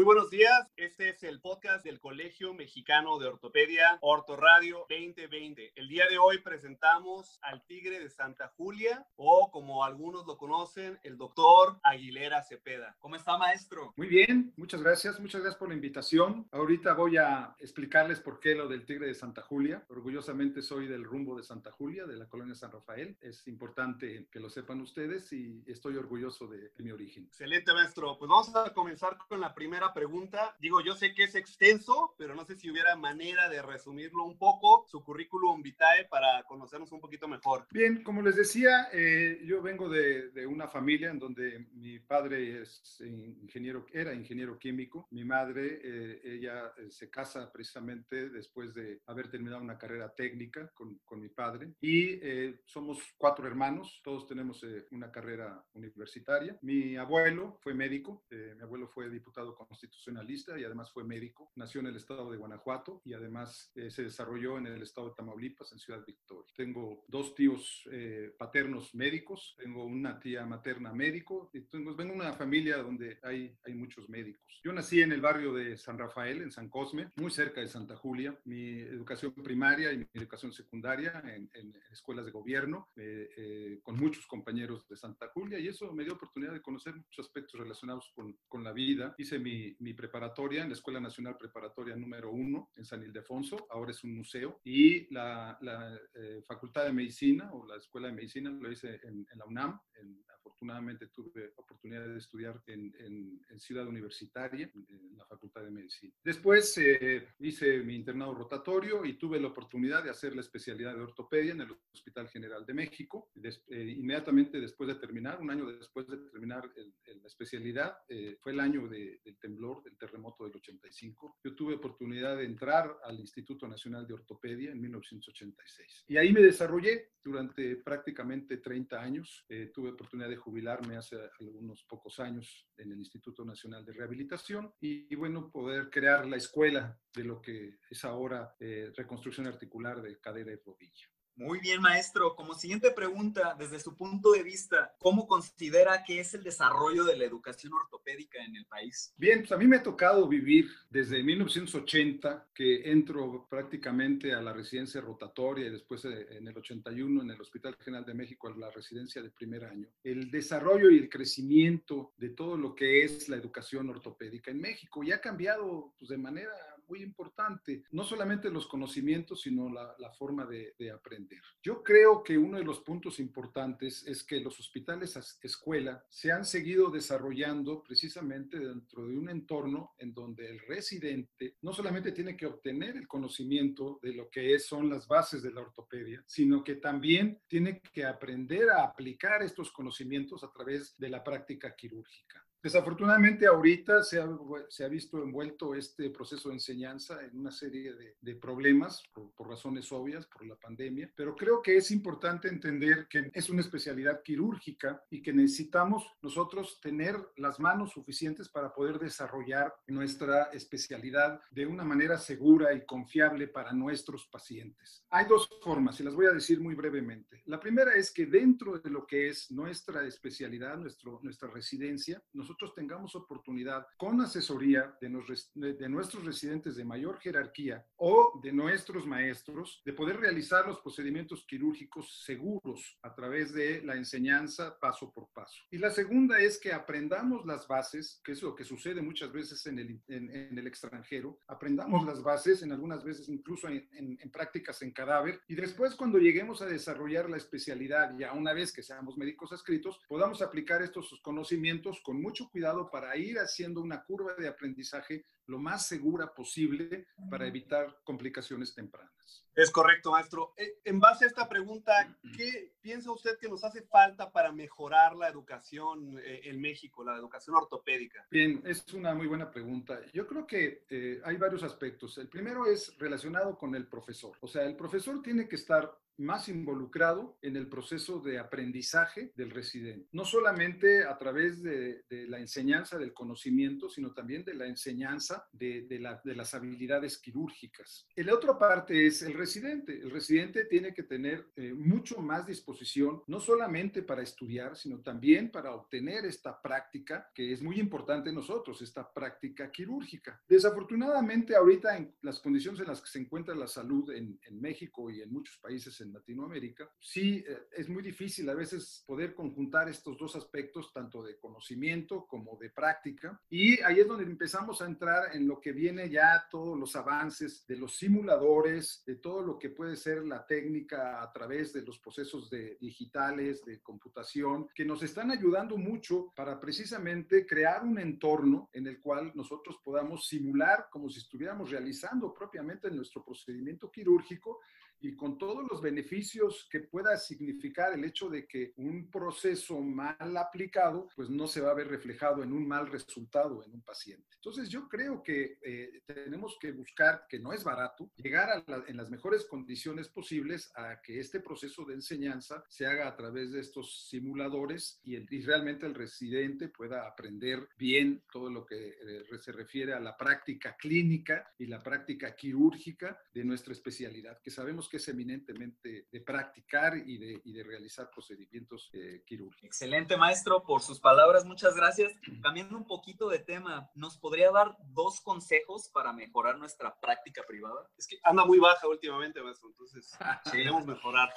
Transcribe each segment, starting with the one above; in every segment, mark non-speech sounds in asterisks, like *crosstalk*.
Muy buenos días, este es el podcast del Colegio Mexicano de Ortopedia, Ortoradio 2020. El día de hoy presentamos al Tigre de Santa Julia, o como algunos lo conocen, el doctor Aguilera Cepeda. ¿Cómo está, maestro? Muy bien, muchas gracias, muchas gracias por la invitación. Ahorita voy a explicarles por qué lo del Tigre de Santa Julia. Orgullosamente soy del rumbo de Santa Julia, de la colonia San Rafael. Es importante que lo sepan ustedes y estoy orgulloso de, de mi origen. Excelente, maestro. Pues vamos a comenzar con la primera pregunta. Digo, yo sé que es extenso, pero no sé si hubiera manera de resumirlo un poco, su currículum vitae, para conocernos un poquito mejor. Bien, como les decía, eh, yo vengo de, de, una familia en donde mi padre es ingeniero, era ingeniero químico. Mi madre, eh, ella eh, se casa precisamente después de haber terminado una carrera técnica con, con mi padre. Y eh, somos cuatro hermanos, todos tenemos una carrera universitaria. Mi abuelo fue médico, mi abuelo fue diputado con constitucionalista y además fue médico. Nació en el estado de Guanajuato y además eh, se desarrolló en el estado de Tamaulipas, en Ciudad Victoria. Tengo dos tíos eh, paternos médicos, tengo una tía materna médico y tengo, vengo de una familia donde hay, hay muchos médicos. Yo nací en el barrio de San Rafael, en San Cosme, muy cerca de Santa Julia. Mi educación primaria y mi educación secundaria en, en escuelas de gobierno, eh, eh, con muchos compañeros de Santa Julia y eso me dio oportunidad de conocer muchos aspectos relacionados con, con la vida. Hice mi mi, preparatoria la Escuela Nacional Preparatoria número uno en San Ildefonso, ahora es un museo, y la, la eh, Facultad de Medicina o la Escuela de Medicina lo hice en, en la UNAM, en afortunadamente tuve oportunidad de estudiar en, en, en Ciudad Universitaria, en la Facultad de Medicina. Después eh, hice mi internado rotatorio y tuve la oportunidad de hacer la especialidad de ortopedia en el Hospital General de México. Des, eh, inmediatamente después de terminar, un año después de terminar el, el, la especialidad, eh, fue el año de, del temblor, del terremoto del 85. Yo tuve oportunidad de entrar al Instituto Nacional de Ortopedia en 1986. Y ahí me desarrollé durante prácticamente 30 años. Eh, tuve oportunidad de jubilarme hace algunos pocos años en el Instituto Nacional de Rehabilitación y, bueno, poder crear la escuela de lo que es ahora eh, reconstrucción articular de cadera y rodilla. Muy bien, maestro. Como siguiente pregunta, desde su punto de vista, ¿cómo considera que es el desarrollo de la educación ortopédica en el país? Bien, pues a mí me ha tocado vivir desde 1980, que entro prácticamente a la residencia rotatoria y después eh, en el 81 en el Hospital General de México a la residencia de primer año. El desarrollo y el crecimiento de todo lo que es la educación ortopédica en México y ha cambiado pues, de manera muy importante, no solamente los conocimientos, sino la, la forma de, de, aprender. Yo creo que uno de los puntos importantes es que los hospitales escuela se han seguido desarrollando precisamente dentro de un entorno en donde el residente no solamente tiene que obtener el conocimiento de lo que es, son las bases de la ortopedia, sino que también tiene que aprender a aplicar estos conocimientos a través de la práctica quirúrgica. Desafortunadamente ahorita se ha, se ha, visto envuelto este proceso de enseñanza en una serie de, de problemas por, por, razones obvias, por la pandemia, pero creo que es importante entender que es una especialidad quirúrgica y que necesitamos nosotros tener las manos suficientes para poder desarrollar nuestra especialidad de una manera segura y confiable para nuestros pacientes. Hay dos formas y las voy a decir muy brevemente. La primera es que dentro de lo que es nuestra especialidad, nuestro, nuestra residencia, nosotros tengamos oportunidad con asesoría de, nos, de, nuestros residentes de mayor jerarquía o de nuestros maestros de poder realizar los procedimientos quirúrgicos seguros a través de la enseñanza paso por paso. Y la segunda es que aprendamos las bases, que es lo que sucede muchas veces en el, en, en el extranjero, aprendamos las bases, en algunas veces incluso en, en prácticas en cadáver, y después cuando lleguemos a desarrollar la especialidad, ya una vez que seamos médicos adscritos, podamos aplicar estos conocimientos con mucho cuidado para ir haciendo una curva de aprendizaje lo más segura posible para evitar complicaciones tempranas. Es correcto, maestro. Eh, en base a esta pregunta, ¿qué piensa usted que nos hace falta para mejorar la educación eh, en México, la educación ortopédica? Bien, es una muy buena pregunta. Yo creo que eh, hay varios aspectos. El primero es relacionado con el profesor. O sea, el profesor tiene que estar más involucrado en el proceso de aprendizaje del residente. No solamente a través de, de, la enseñanza del conocimiento, sino también de la enseñanza de, las habilidades quirúrgicas. La otra parte es el residente. El residente tiene que tener eh, mucho más disposición, no solamente para estudiar, sino también para obtener esta práctica que es muy importante en nosotros, esta práctica quirúrgica. Desafortunadamente, ahorita en las condiciones en las que se encuentra la salud en, México y en muchos países en Latinoamérica, sí eh, es muy difícil a veces poder conjuntar estos dos aspectos, tanto de conocimiento como de práctica. Y ahí es donde empezamos a entrar en lo que viene ya todos los avances de los simuladores, de todo lo que puede ser la técnica a través de los procesos de digitales, de computación, que nos están ayudando mucho para precisamente crear un entorno en el cual nosotros podamos simular como si estuviéramos realizando propiamente nuestro procedimiento quirúrgico y con todos los beneficios que pueda significar el hecho de que un proceso mal aplicado, pues no se va a ver reflejado en un mal resultado en un paciente. Entonces yo creo que eh, tenemos que buscar, que no es barato, llegar en las mejores condiciones posibles a que este proceso de enseñanza se haga a través de estos simuladores y, y realmente el residente pueda aprender bien todo lo que eh, se refiere a la práctica clínica y la práctica quirúrgica de nuestra especialidad, que sabemos que es eminentemente de practicar y de, y de realizar procedimientos eh, quirúrgicos. Excelente, maestro, por sus palabras. Muchas gracias. Cambiando un poquito de tema, ¿nos podría dar dos consejos para mejorar nuestra práctica privada? Es que anda muy baja últimamente, maestro, entonces *laughs* queremos mejorar.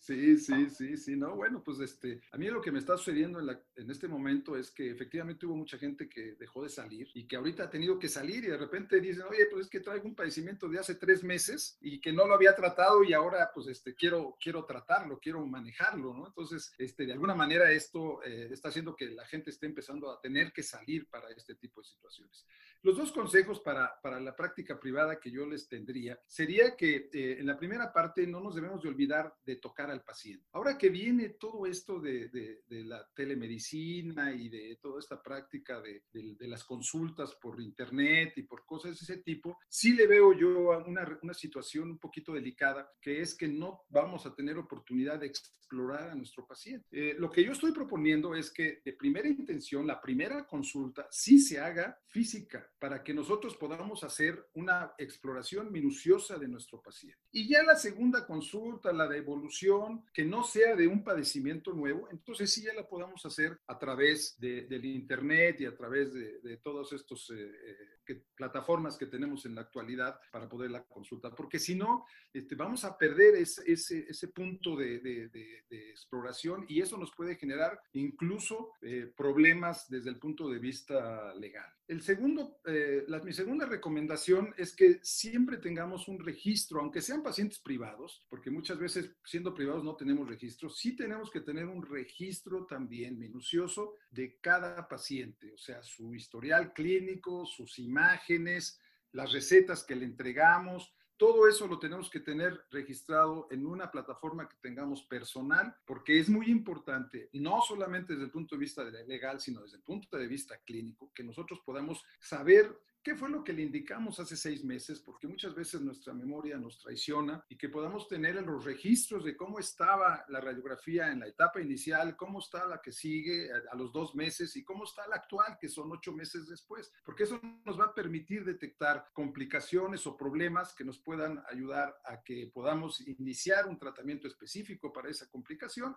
Sí, sí, sí, sí, no, bueno, pues este, a mí lo que me está sucediendo en, la, en este momento es que efectivamente hubo mucha gente que dejó de salir y que ahorita ha tenido que salir y de repente dicen, oye, pues es que traigo un padecimiento de hace tres meses y que no lo había tratado y ahora pues este, quiero, quiero tratarlo, quiero manejarlo, ¿no? Entonces, este, de alguna manera esto eh, está haciendo que la gente esté empezando a tener que salir para este tipo de situaciones. Los dos consejos para, para la práctica privada que yo les tendría sería que eh, en la primera parte no nos debemos de olvidar de tocar al paciente. Ahora que viene todo esto de, de, la telemedicina y de toda esta práctica de, de, las consultas por internet y por cosas de ese tipo, sí le veo yo una, una situación un poquito delicada que es que no vamos a tener oportunidad de explorar a nuestro paciente. Eh, lo que yo estoy proponiendo es que de primera intención, la primera consulta sí se haga física para que nosotros podamos hacer una exploración minuciosa de nuestro paciente. Y ya la segunda consulta, la de evolución, que no sea de un padecimiento nuevo, entonces sí ya la podamos hacer a través del Internet y a través de, de todos estos eh, eh, plataformas que tenemos en la actualidad para poder la consulta. Porque si no, este, vamos a perder ese, ese, punto de, exploración y eso nos puede generar incluso eh, problemas desde el punto de vista legal. El segundo, eh, mi segunda recomendación es que siempre tengamos un registro, aunque sean pacientes privados, porque muchas veces siendo privados no tenemos registro, sí tenemos que tener un registro también minucioso de cada paciente, o sea, su historial clínico, sus imágenes, las recetas que le entregamos, todo eso lo tenemos que tener registrado en una plataforma que tengamos personal, porque es muy importante, no solamente desde el punto de vista legal, sino desde el punto de vista clínico, que nosotros podamos saber ¿Qué fue lo que le indicamos hace seis meses? Porque muchas veces nuestra memoria nos traiciona y que podamos tener los registros de cómo estaba la radiografía en la etapa inicial, cómo está la que sigue a, los dos meses y cómo está la actual, que son ocho meses después. Porque eso nos va a permitir detectar complicaciones o problemas que nos puedan ayudar a que podamos iniciar un tratamiento específico para esa complicación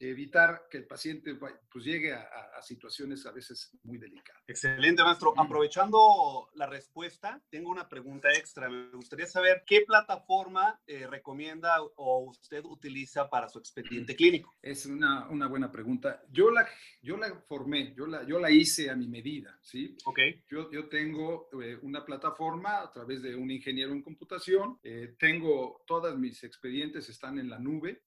evitar que el paciente pues, llegue a, situaciones a veces muy delicadas. Excelente, maestro. Aprovechando la respuesta, tengo una pregunta extra. Me gustaría saber qué plataforma eh, recomienda o usted utiliza para su expediente clínico. Es una, una, buena pregunta. Yo la, yo la formé, yo la, yo la hice a mi medida, ¿sí? Ok. Yo, yo tengo eh, una plataforma a través de un ingeniero en computación. Eh, tengo todas mis expedientes están en la nube.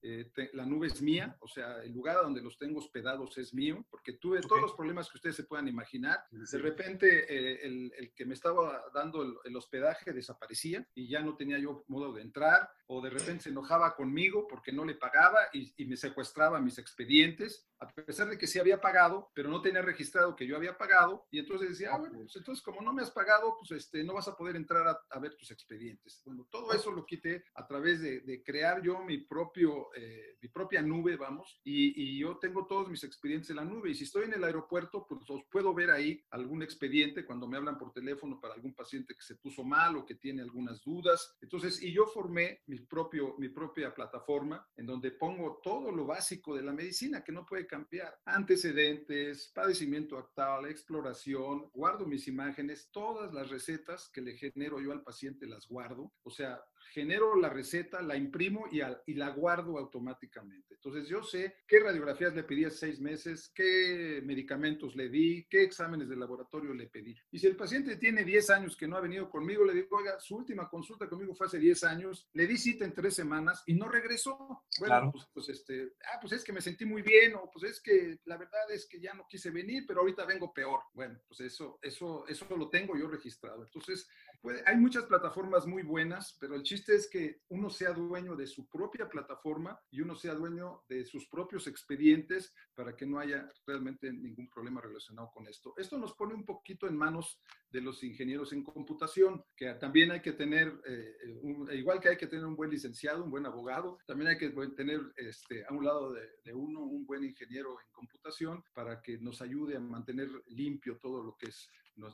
la nube es mía, o sea, el lugar donde los tengo hospedados es mío, porque tuve todos los problemas que ustedes se puedan imaginar. De repente, eh, el, el, que me estaba dando el, hospedaje desaparecía y ya no tenía yo modo de entrar. O de repente se enojaba conmigo porque no le pagaba y, y me secuestraba mis expedientes a pesar de que sí había pagado, pero no tenía registrado que yo había pagado, y entonces decía, ah, bueno, pues entonces como no me has pagado, pues este, no vas a poder entrar a, ver tus expedientes. Bueno, todo eso lo quité a través de, crear yo mi, propio, eh, mi propia nube, vamos, y, y, yo tengo todos mis expedientes en la nube, y si estoy en el aeropuerto, pues os puedo ver ahí algún expediente cuando me hablan por teléfono para algún paciente que se puso mal o que tiene algunas dudas. Entonces, y yo formé mi, mi propia plataforma en donde pongo todo lo básico de la medicina que no puede cambiar. Antecedentes, padecimiento actual, exploración, guardo mis imágenes, todas las recetas que le genero yo al paciente las guardo. O sea, genero la receta, la imprimo y, y, la guardo automáticamente. Entonces yo sé qué radiografías le pedí hace seis meses, qué medicamentos le di, qué exámenes de laboratorio le pedí. Y si el paciente tiene 10 años que no ha venido conmigo, le digo, oiga, su última consulta conmigo fue hace 10 años, le di cita en tres semanas y no regresó. Bueno, pues, pues, este, ah, pues es que me sentí muy bien o pues es que la verdad es que ya no quise venir, pero ahorita vengo peor. Bueno, pues eso, eso, eso lo tengo yo registrado. Entonces, hay muchas plataformas muy buenas, pero el chiste es que uno sea dueño de su propia plataforma y uno sea dueño de sus propios expedientes para que no haya realmente ningún problema relacionado con esto. Esto nos pone un poquito en manos de los ingenieros en computación, que también hay que tener, eh, igual que hay que tener un buen licenciado, un buen abogado, también hay que tener este, a un lado de uno un buen ingeniero en computación para que nos ayude a mantener limpio todo lo que es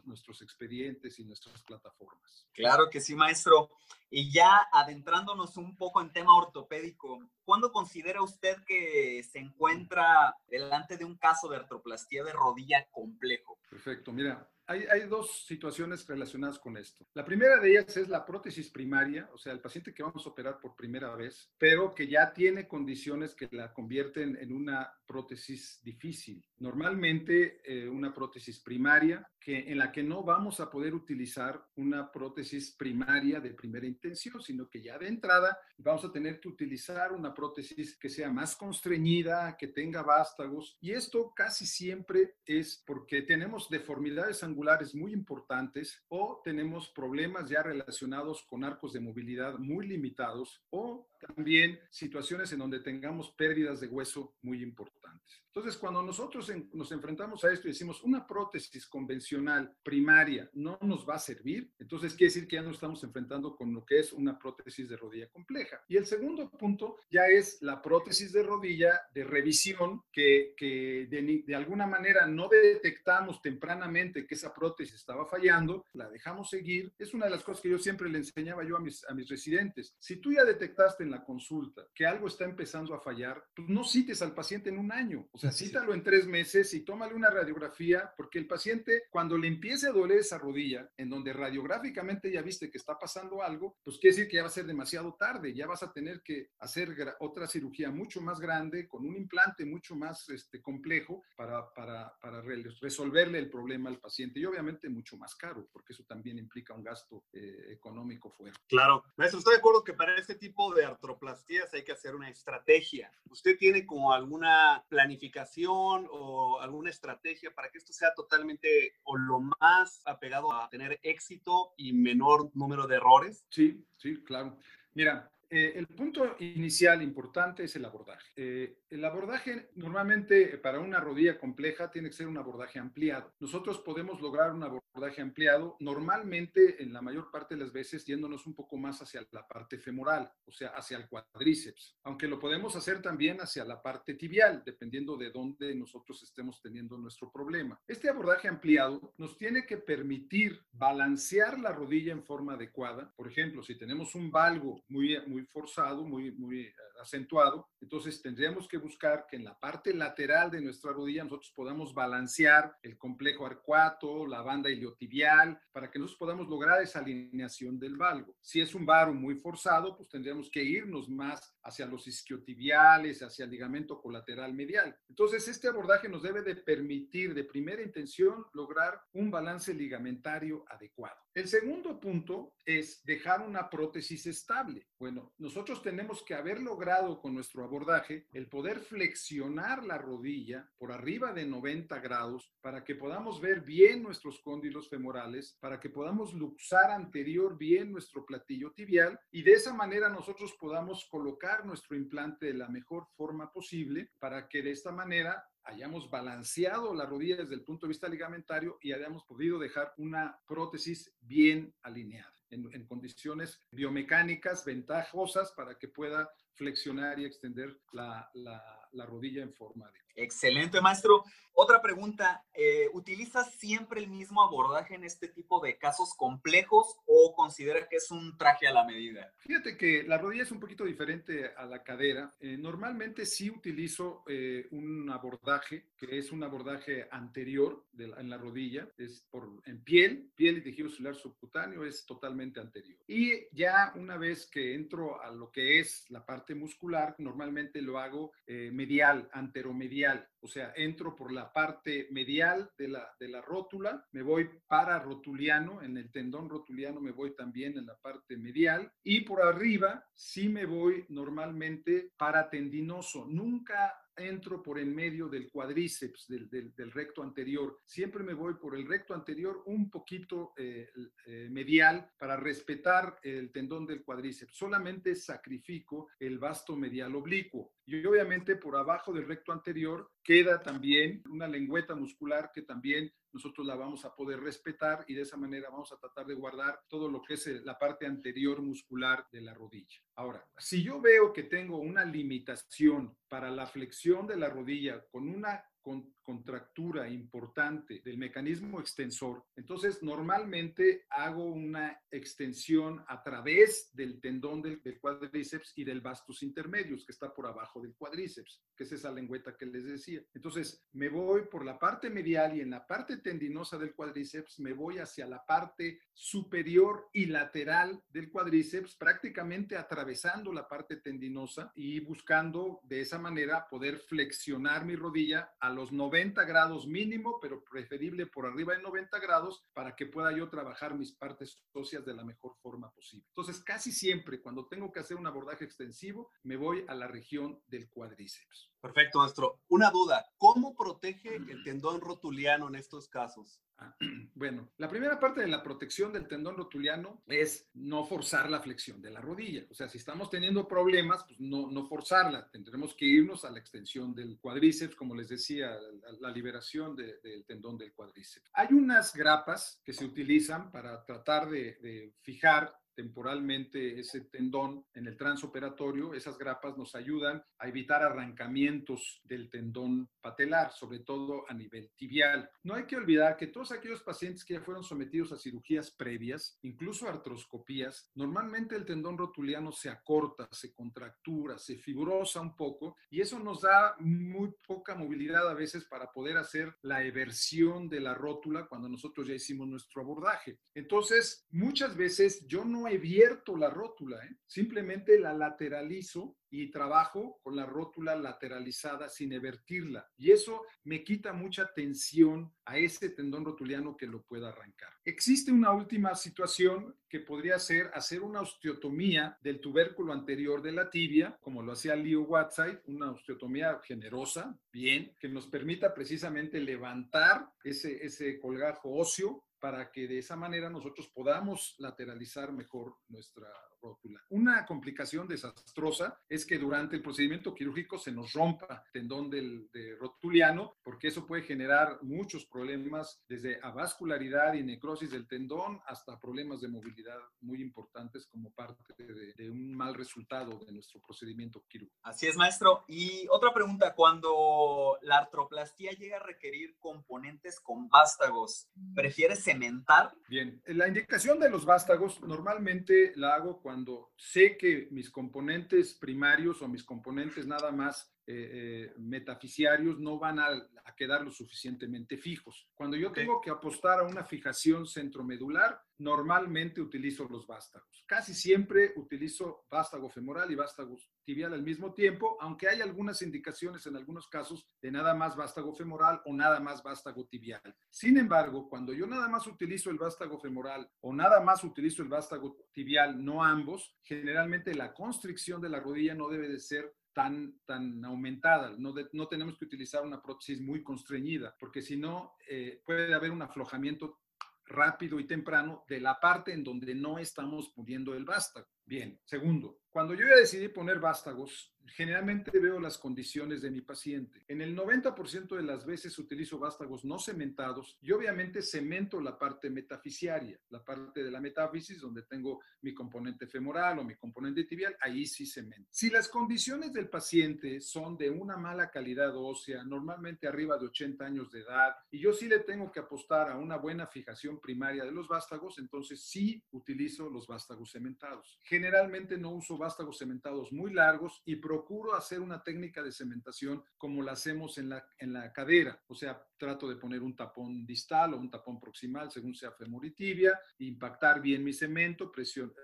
nuestros expedientes y nuestras plataformas. Claro que sí, maestro. Y ya adentrándonos un poco en tema ortopédico, ¿cuándo considera usted que se encuentra delante de un caso de artroplastía de rodilla complejo? Perfecto, mira, hay, dos situaciones relacionadas con esto. La primera de ellas es la prótesis primaria, o sea, el paciente que vamos a operar por primera vez, pero que ya tiene condiciones que la convierten en una prótesis difícil. Normalmente eh, una prótesis primaria que, en la que no vamos a poder utilizar una prótesis primaria de primera intención, sino que ya de entrada vamos a tener que utilizar una prótesis que sea más constreñida, que tenga vástagos. Y esto casi siempre es porque tenemos deformidades angulares muy importantes o tenemos problemas ya relacionados con arcos de movilidad muy limitados o también situaciones en donde tengamos pérdidas de hueso muy importantes. Entonces, cuando nosotros nos enfrentamos a esto y decimos una prótesis convencional primaria no nos va a servir, entonces quiere decir que ya nos estamos enfrentando con lo que es una prótesis de rodilla compleja. Y el segundo punto ya es la prótesis de rodilla de revisión que, que de, de alguna manera no detectamos tempranamente que esa prótesis estaba fallando, la dejamos seguir. Es una de las cosas que yo siempre le enseñaba yo a mis, a mis residentes. Si tú ya detectaste en la consulta que algo está empezando a fallar, pues no cites al paciente en un año. O sea, cítalo en tres meses y tómale una radiografía, porque el paciente, cuando le empiece a doler esa rodilla, en donde radiográficamente ya viste que está pasando algo, pues quiere decir que ya va a ser demasiado tarde, ya vas a tener que hacer otra cirugía mucho más grande, con un implante mucho más este, complejo para, para, para resolverle el problema al paciente y obviamente mucho más caro, porque eso también implica un gasto eh, económico fuerte. Claro, maestro, estoy de acuerdo que para este tipo de artroplastías hay que hacer una estrategia. ¿Usted tiene como alguna planificación o alguna estrategia para que esto sea totalmente o lo más apegado a tener éxito y menor número de errores? Sí, sí, claro. Mira, eh, el punto inicial importante es el abordaje. Eh, el abordaje normalmente para una rodilla compleja tiene que ser un abordaje ampliado. Nosotros podemos lograr un abordaje ampliado normalmente en la mayor parte de las veces yéndonos un poco más hacia la parte femoral, o sea, hacia el cuadríceps, aunque lo podemos hacer también hacia la parte tibial, dependiendo de dónde nosotros estemos teniendo nuestro problema. Este abordaje ampliado nos tiene que permitir balancear la rodilla en forma adecuada. Por ejemplo, si tenemos un valgo muy muy forzado, muy, muy eh, acentuado. Entonces tendríamos que buscar que en la parte lateral de nuestra rodilla nosotros podamos balancear el complejo arcuato, la banda iliotibial, para que nosotros podamos lograr esa alineación del valgo. Si es un varo muy forzado, pues tendríamos que irnos más hacia los isquiotibiales, hacia el ligamento colateral medial. Entonces este abordaje nos debe de permitir de primera intención lograr un balance ligamentario adecuado. El segundo punto es dejar una prótesis estable. Bueno, nosotros tenemos que haber logrado con nuestro abordaje el poder flexionar la rodilla por arriba de 90 grados para que podamos ver bien nuestros cóndilos femorales, para que podamos luxar anterior bien nuestro platillo tibial y de esa manera nosotros podamos colocar nuestro implante de la mejor forma posible para que de esta manera hayamos balanceado la rodilla desde el punto de vista ligamentario y hayamos podido dejar una prótesis bien alineada en, condiciones biomecánicas ventajosas para que pueda flexionar y extender la, la rodilla en forma de Excelente, maestro. Otra pregunta, eh, ¿utilizas siempre el mismo abordaje en este tipo de casos complejos o considera que es un traje a la medida? Fíjate que la rodilla es un poquito diferente a la cadera. Eh, normalmente sí utilizo eh, un abordaje que es un abordaje anterior en la rodilla, es por, en piel, piel y tejido celular subcutáneo es totalmente anterior. Y ya una vez que entro a lo que es la parte muscular, normalmente lo hago medial, anteromedial o sea, entro por la parte medial de la, de la rótula, me voy para rotuliano, en el tendón rotuliano me voy también en la parte medial y por arriba sí me voy normalmente para tendinoso. Nunca entro por en medio del cuádriceps, del, del, recto anterior. Siempre me voy por el recto anterior un poquito eh, eh, medial para respetar el tendón del cuádriceps. Solamente sacrifico el vasto medial oblicuo. Y obviamente por abajo del recto anterior queda también una lengüeta muscular que también nosotros la vamos a poder respetar y de esa manera vamos a tratar de guardar todo lo que es eh, la parte anterior muscular de la rodilla. Ahora, si yo veo que tengo una limitación para la flexión de la rodilla con una con contractura importante del mecanismo extensor, entonces normalmente hago una extensión a través del tendón del, cuádriceps y del vastus intermedios, que está por abajo del cuádriceps, que es esa lengüeta que les decía. Entonces me voy por la parte medial y en la parte tendinosa del cuádriceps me voy hacia la parte superior y lateral del cuádriceps, prácticamente atravesando la parte tendinosa y buscando de esa manera poder flexionar mi rodilla a los 90 grados mínimo, pero preferible por arriba de 90 grados para que pueda yo trabajar mis partes óseas de la mejor forma posible. Entonces, casi siempre cuando tengo que hacer un abordaje extensivo, me voy a la región del cuádriceps. Perfecto, maestro. Una duda, ¿cómo protege el tendón rotuliano en estos casos? Ah, *clears throat* bueno, la primera parte de la protección del tendón rotuliano es no forzar la flexión de la rodilla. O sea, si estamos teniendo problemas, pues no, no forzarla. Tendremos que irnos a la extensión del cuádriceps, como les decía, la, liberación del tendón del cuádriceps. Hay unas grapas que se utilizan para tratar de, de fijar temporalmente ese tendón en el transoperatorio, esas grapas nos ayudan a evitar arrancamientos del tendón patelar, sobre todo a nivel tibial. No hay que olvidar que todos aquellos pacientes que ya fueron sometidos a cirugías previas, incluso artroscopías, normalmente el tendón rotuliano se acorta, se contractura, se fibrosa un poco y eso nos da muy poca movilidad a veces para poder hacer la eversión de la rótula cuando nosotros ya hicimos nuestro abordaje. Entonces, muchas veces yo no he abierto la rótula, ¿eh? simplemente la lateralizo y trabajo con la rótula lateralizada sin evertirla. Y eso me quita mucha tensión a ese tendón rotuliano que lo pueda arrancar. Existe una última situación que podría ser hacer una osteotomía del tubérculo anterior de la tibia, como lo hacía Leo Whiteside, una osteotomía generosa, bien, que nos permita precisamente levantar ese colgajo óseo para que de esa manera nosotros podamos lateralizar mejor nuestra rótula. Una complicación desastrosa es que durante el procedimiento quirúrgico se nos rompa el tendón del rotuliano, porque eso puede generar muchos problemas, desde avascularidad y necrosis del tendón hasta problemas de movilidad muy importantes como parte de, de un mal resultado de nuestro procedimiento quirúrgico. Así es, maestro. Y otra pregunta, cuando la artroplastía llega a requerir componentes con vástagos, ¿prefieres cementar? Bien, la indicación de los vástagos normalmente la hago cuando cuando sé que mis componentes primarios o mis componentes nada más eh, eh, metafisiarios no van a, quedar lo suficientemente fijos. Cuando yo tengo que apostar a una fijación centromedular, normalmente utilizo los vástagos. Casi siempre utilizo vástago femoral y vástago tibial al mismo tiempo, aunque hay algunas indicaciones en algunos casos de nada más vástago femoral o nada más vástago tibial. Sin embargo, cuando yo nada más utilizo el vástago femoral o nada más utilizo el vástago tibial, no ambos, generalmente la constricción de la rodilla no debe de ser tan, tan aumentada, no, no tenemos que utilizar una prótesis muy constreñida, porque si no, eh, puede haber un aflojamiento rápido y temprano de la parte en donde no estamos poniendo el vástago. Bien, segundo, cuando yo ya decidí poner vástagos, generalmente veo las condiciones de mi paciente. En el 90% de las veces utilizo vástagos no cementados y obviamente cemento la parte metafisiaria, la parte de la metáfisis donde tengo mi componente femoral o mi componente tibial, ahí sí cemento. Si las condiciones del paciente son de una mala calidad ósea, normalmente arriba de 80 años de edad, y yo sí le tengo que apostar a una buena fijación primaria de los vástagos, entonces sí utilizo los vástagos cementados. Generalmente no uso vástagos cementados muy largos y procuro hacer una técnica de cementación como la hacemos en la, en la cadera. O sea, trato de poner un tapón distal o un tapón proximal según sea femur y tibia, impactar bien mi cemento,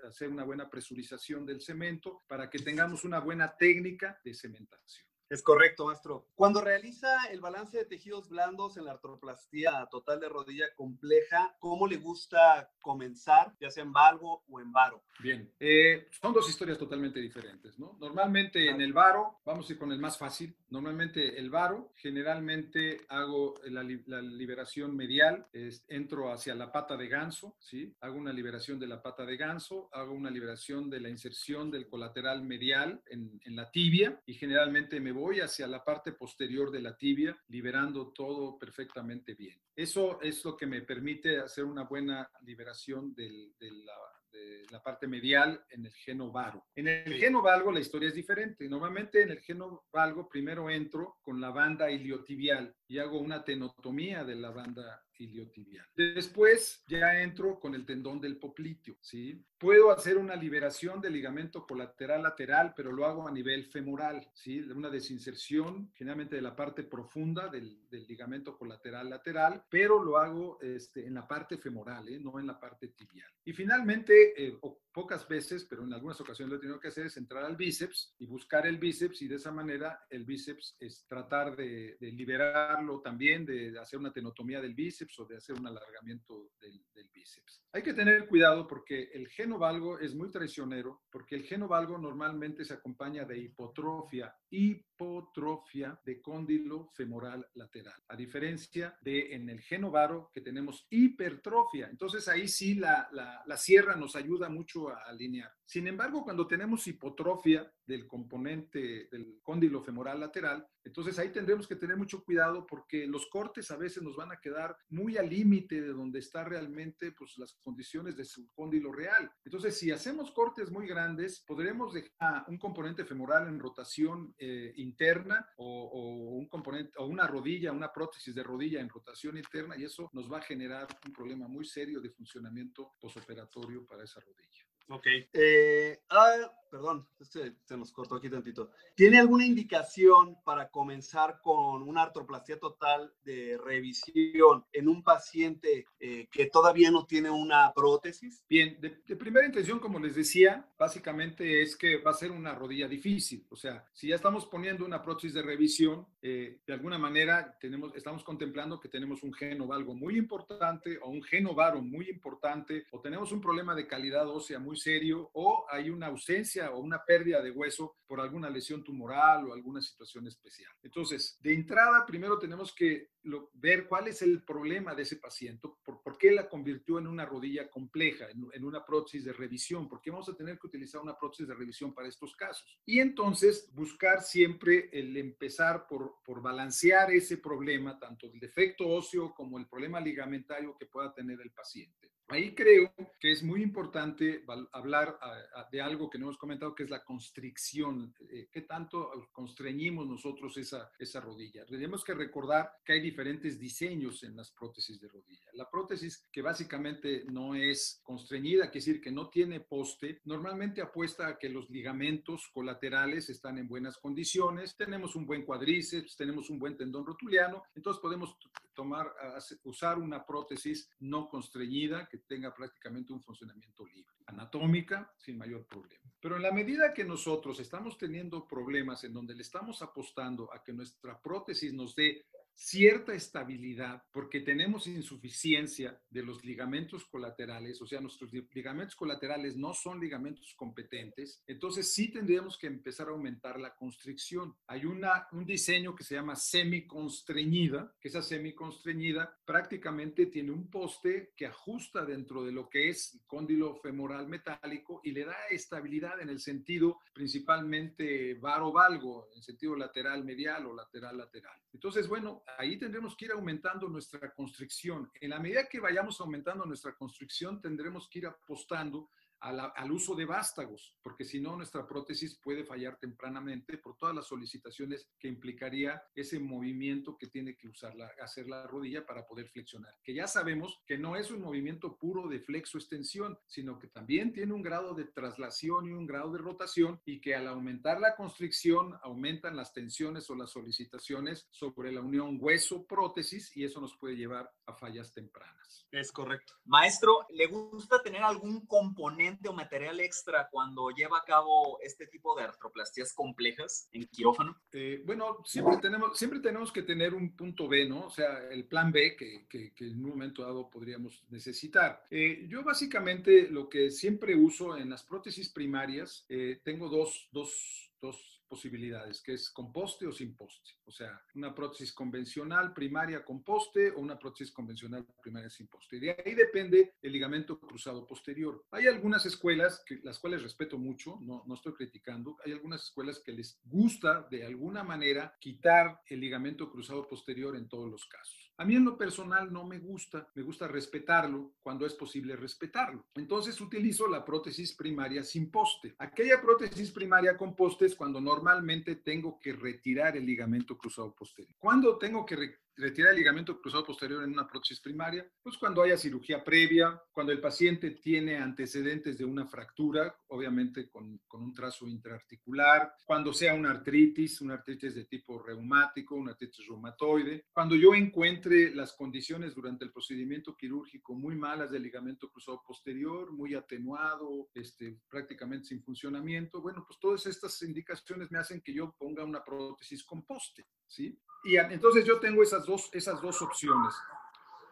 hacer una buena presurización del cemento para que tengamos una buena técnica de cementación. Es correcto, maestro. Cuando realiza el balance de tejidos blandos en la artroplastía total de rodilla compleja, ¿cómo le gusta comenzar, ya sea en valgo o en varo? Bien, eh, son dos historias totalmente diferentes, ¿no? Normalmente en el varo, vamos a ir con el más fácil, normalmente el varo, generalmente hago la, liberación medial, entro hacia la pata de ganso, ¿sí? Hago una liberación de la pata de ganso, hago una liberación de la inserción del colateral medial en, la tibia y generalmente me voy hacia la parte posterior de la tibia, liberando todo perfectamente bien. Eso es lo que me permite hacer una buena liberación de, la, parte medial en el geno varo. En el geno valgo la historia es diferente. Normalmente en el geno valgo primero entro con la banda iliotibial y hago una tenotomía de la banda iliotibial. Después ya entro con el tendón del popliteo, ¿sí? Puedo hacer una liberación del ligamento colateral lateral, pero lo hago a nivel femoral, ¿sí? Una desinserción generalmente de la parte profunda del, ligamento colateral lateral, pero lo hago este, en la parte femoral, ¿eh? no en la parte tibial. Y finalmente, eh, pocas veces, pero en algunas ocasiones lo he tenido que hacer, es entrar al bíceps y buscar el bíceps y de esa manera el bíceps es tratar de, liberarlo también, de hacer una tenotomía del bíceps o de hacer un alargamiento del, bíceps. Hay que tener cuidado porque el geno valgo es muy traicionero, porque el geno valgo normalmente se acompaña de hipotrofia, hipotrofia de cóndilo femoral lateral, a diferencia de en el geno varo que tenemos hipertrofia. Entonces ahí sí la sierra nos ayuda mucho a alinear. Sin embargo, cuando tenemos hipotrofia del componente del cóndilo femoral lateral, entonces ahí tendremos que tener mucho cuidado porque los cortes a veces nos van a quedar muy al límite de donde está realmente pues, las condiciones de su cóndilo real. Entonces, si hacemos cortes muy grandes, podremos dejar un componente femoral en rotación eh, interna o, o, un componente o una rodilla, una prótesis de rodilla en rotación interna y eso nos va a generar un problema muy serio de funcionamiento posoperatorio para esa rodilla. Ok. Eh, ah, perdón, es que se nos cortó aquí tantito. ¿Tiene alguna indicación para comenzar con una artroplastia total de revisión en un paciente eh, que todavía no tiene una prótesis? Bien, de, primera intención, como les decía, básicamente es que va a ser una rodilla difícil. O sea, si ya estamos poniendo una prótesis de revisión, eh, de alguna manera tenemos, estamos contemplando que tenemos un geno valgo muy importante o un geno varo muy importante o tenemos un problema de calidad ósea muy serio o hay una ausencia o una pérdida de hueso por alguna lesión tumoral o alguna situación especial. Entonces, de entrada, primero tenemos que ver cuál es el problema de ese paciente, por, qué la convirtió en una rodilla compleja, en, una prótesis de revisión, por qué vamos a tener que utilizar una prótesis de revisión para estos casos. Y entonces buscar siempre el empezar por balancear ese problema, tanto el defecto óseo como el problema ligamentario que pueda tener el paciente. Ahí creo que es muy importante hablar de algo que no hemos comentado, que es la constricción. Eh, ¿Qué tanto constreñimos nosotros esa, esa rodilla? Tenemos que recordar que hay diferentes diseños en las prótesis de rodilla. La prótesis que básicamente no es constreñida, quiere decir que no tiene poste, normalmente apuesta a que los ligamentos colaterales están en buenas condiciones, tenemos un buen cuadríceps, tenemos un buen tendón rotuliano, entonces podemos tomar, usar una prótesis no constreñida que tenga prácticamente un funcionamiento libre, anatómica, sin mayor problema. Pero en la medida que nosotros estamos teniendo problemas en donde le estamos apostando a que nuestra prótesis nos dé cierta estabilidad porque tenemos insuficiencia de los ligamentos colaterales, o sea, nuestros ligamentos colaterales no son ligamentos competentes, entonces sí tendríamos que empezar a aumentar la constricción. Hay una, un diseño que se llama semiconstreñida, que esa semiconstreñida prácticamente tiene un poste que ajusta dentro de lo que es el cóndilo femoral metálico y le da estabilidad en el sentido principalmente varo-valgo, en sentido lateral medial o lateral lateral. Entonces, bueno, ahí tendremos que ir aumentando nuestra constricción. En la medida que vayamos aumentando nuestra constricción, tendremos que ir apostando al uso de vástagos, porque si no, nuestra prótesis puede fallar tempranamente por todas las solicitaciones que implicaría ese movimiento que tiene que usar la, hacer la rodilla para poder flexionar. Que ya sabemos que no es un movimiento puro de flexo-extensión, sino que también tiene un grado de traslación y un grado de rotación y que al aumentar la constricción aumentan las tensiones o las solicitaciones sobre la unión hueso-prótesis y eso nos puede llevar a fallas tempranas. Es correcto. Maestro, ¿le gusta tener algún componente o material extra cuando lleva a cabo este tipo de artroplastías complejas en quirófano? Eh, bueno, siempre tenemos, siempre tenemos que tener un punto B, ¿no? O sea, el plan B que, que, en un momento dado podríamos necesitar. Eh, yo básicamente lo que siempre uso en las prótesis primarias, eh, tengo dos, dos, dos posibilidades, que es con poste o sin poste. O sea, una prótesis convencional primaria con poste o una prótesis convencional primaria sin poste. De ahí depende el ligamento cruzado posterior. Hay algunas escuelas, que, las cuales respeto mucho, no, no estoy criticando, hay algunas escuelas que les gusta de alguna manera quitar el ligamento cruzado posterior en todos los casos. A mí en lo personal no me gusta, me gusta respetarlo cuando es posible respetarlo. Entonces utilizo la prótesis primaria sin poste. Aquella prótesis primaria con poste es cuando normalmente tengo que retirar el ligamento cruzado posterior. Cuando tengo que retirar el ligamento cruzado posterior en una prótesis primaria? Pues cuando haya cirugía previa, cuando el paciente tiene antecedentes de una fractura, obviamente con, con, un trazo intraarticular, cuando sea una artritis, una artritis de tipo reumático, una artritis reumatoide, cuando yo encuentre las condiciones durante el procedimiento quirúrgico muy malas del ligamento cruzado posterior, muy atenuado, este, prácticamente sin funcionamiento, bueno, pues todas estas indicaciones me hacen que yo ponga una prótesis con poste, ¿sí? Y entonces yo tengo esas dos, esas dos opciones.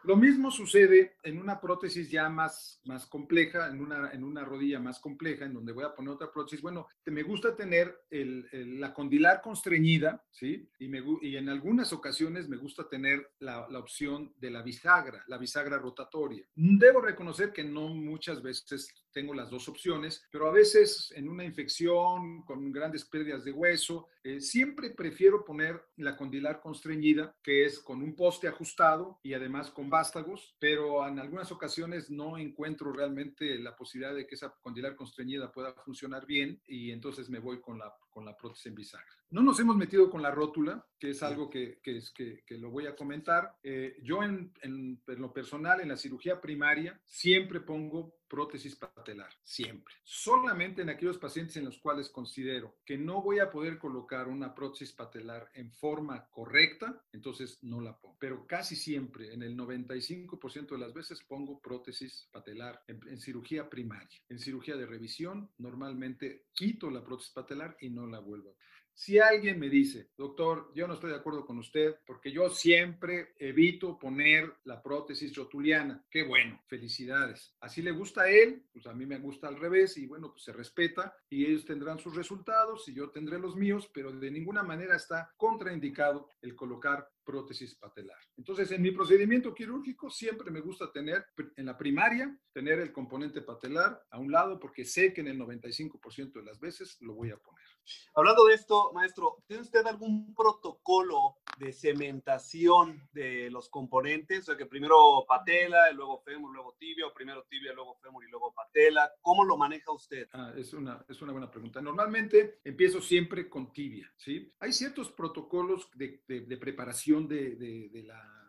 Lo mismo sucede en una prótesis ya más, más compleja, en una, en una rodilla más compleja, en donde voy a poner otra prótesis. Bueno, me gusta tener el, la condilar constreñida, ¿sí? Y, me, y, en algunas ocasiones me gusta tener la, la, opción de la bisagra, la bisagra rotatoria. Debo reconocer que no muchas veces tengo las dos opciones, pero a veces en una infección con grandes pérdidas de hueso, eh, siempre prefiero poner la condilar constreñida, que es con un poste ajustado y además con vástagos, pero en algunas ocasiones no encuentro realmente la posibilidad de que esa condilar constreñida pueda funcionar bien y entonces me voy con la, con la prótesis en bisagra. No nos hemos metido con la rótula, que es algo que, que, es, que, que lo voy a comentar. Eh, yo en, en, en lo personal, en la cirugía primaria, siempre pongo prótesis patelar, siempre. Solamente en aquellos pacientes en los cuales considero que no voy a poder colocar una prótesis patelar en forma correcta, entonces no la pongo. Pero casi siempre, en el 95% de las veces, pongo prótesis patelar en, en, cirugía primaria. En cirugía de revisión, normalmente quito la prótesis patelar y no la vuelvo a si alguien me dice, doctor, yo no estoy de acuerdo con usted porque yo siempre evito poner la prótesis rotuliana, qué bueno, felicidades. Así le gusta a él, pues a mí me gusta al revés y bueno, pues se respeta y ellos tendrán sus resultados y yo tendré los míos, pero de ninguna manera está contraindicado el colocar prótesis patelar. Entonces, en mi procedimiento quirúrgico siempre me gusta tener en la primaria, tener el componente patelar a un lado porque sé que en el 95% de las veces lo voy a poner. Hablando de esto, maestro, ¿tiene usted algún protocolo de cementación de los componentes? O sea, que primero patela, luego fémur, luego tibia, o primero tibia, luego fémur y luego patela. ¿Cómo lo maneja usted? Ah, es, una, es una buena pregunta. Normalmente empiezo siempre con tibia, ¿sí? Hay ciertos protocolos de, de, de preparación de, de la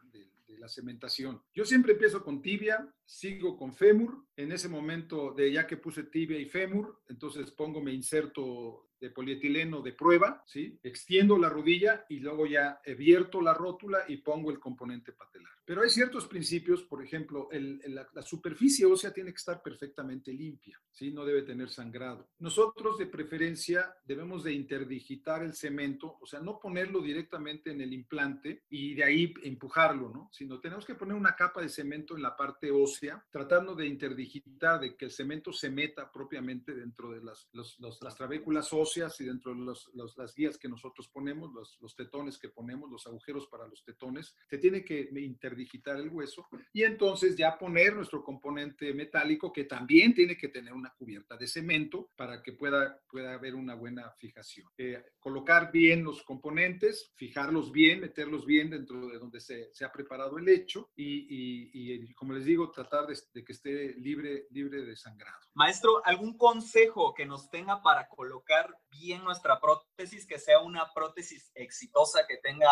la cementación. Yo siempre empiezo con tibia, sigo con fémur. En ese momento, de ya que puse tibia y fémur, entonces pongo, me inserto de polietileno de prueba, ¿sí? Extiendo la rodilla y luego ya abierto la rótula y pongo el componente patelar. Pero hay ciertos principios, por ejemplo, la, superficie ósea tiene que estar perfectamente limpia, ¿sí? no debe tener sangrado. Nosotros de preferencia debemos de interdigitar el cemento, o sea, no ponerlo directamente en el implante y de ahí empujarlo, ¿no? sino tenemos que poner una capa de cemento en la parte ósea, tratando de interdigitar, de que el cemento se meta propiamente dentro de las, las trabéculas óseas y dentro de las guías que nosotros ponemos, los, tetones que ponemos, los agujeros para los tetones. Se tiene que inter digitar el hueso y entonces ya poner nuestro componente metálico que también tiene que tener una cubierta de cemento para que pueda, pueda haber una buena fijación. Eh, colocar bien los componentes, fijarlos bien, meterlos bien dentro de donde se, se ha preparado el hecho y, y, como les digo, tratar de, de, que esté libre, libre de sangrado. Maestro, ¿algún consejo que nos tenga para colocar bien nuestra prótesis, que sea una prótesis exitosa, que tenga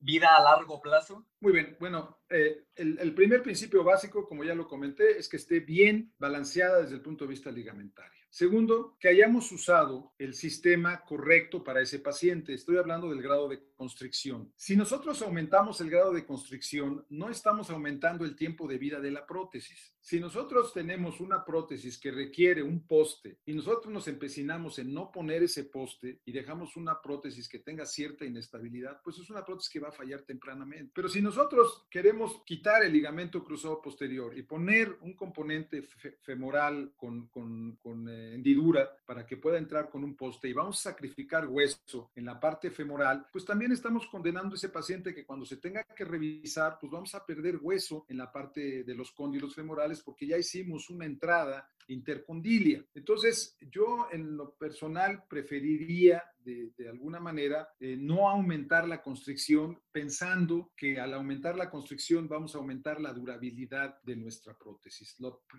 vida a largo plazo? Muy bien, bueno bueno, eh, el, el, primer principio básico, como ya lo comenté, es que esté bien balanceada desde el punto de vista ligamentario. Segundo, que hayamos usado el sistema correcto para ese paciente. Estoy hablando del grado de constricción. Si nosotros aumentamos el grado de constricción, no estamos aumentando el tiempo de vida de la prótesis. Si nosotros tenemos una prótesis que requiere un poste y nosotros nos empecinamos en no poner ese poste y dejamos una prótesis que tenga cierta inestabilidad, pues es una prótesis que va a fallar tempranamente. Pero si nosotros queremos quitar el ligamento cruzado posterior y poner un componente femoral con, con, con eh, hendidura para que pueda entrar con un poste y vamos a sacrificar hueso en la parte femoral, pues también estamos condenando a ese paciente que cuando se tenga que revisar, pues vamos a perder hueso en la parte de los cóndilos femorales porque ya hicimos una entrada intercondilia. Entonces, yo en lo personal preferiría de, alguna manera eh, no aumentar la constricción pensando que al aumentar la constricción vamos a aumentar la durabilidad de nuestra prótesis.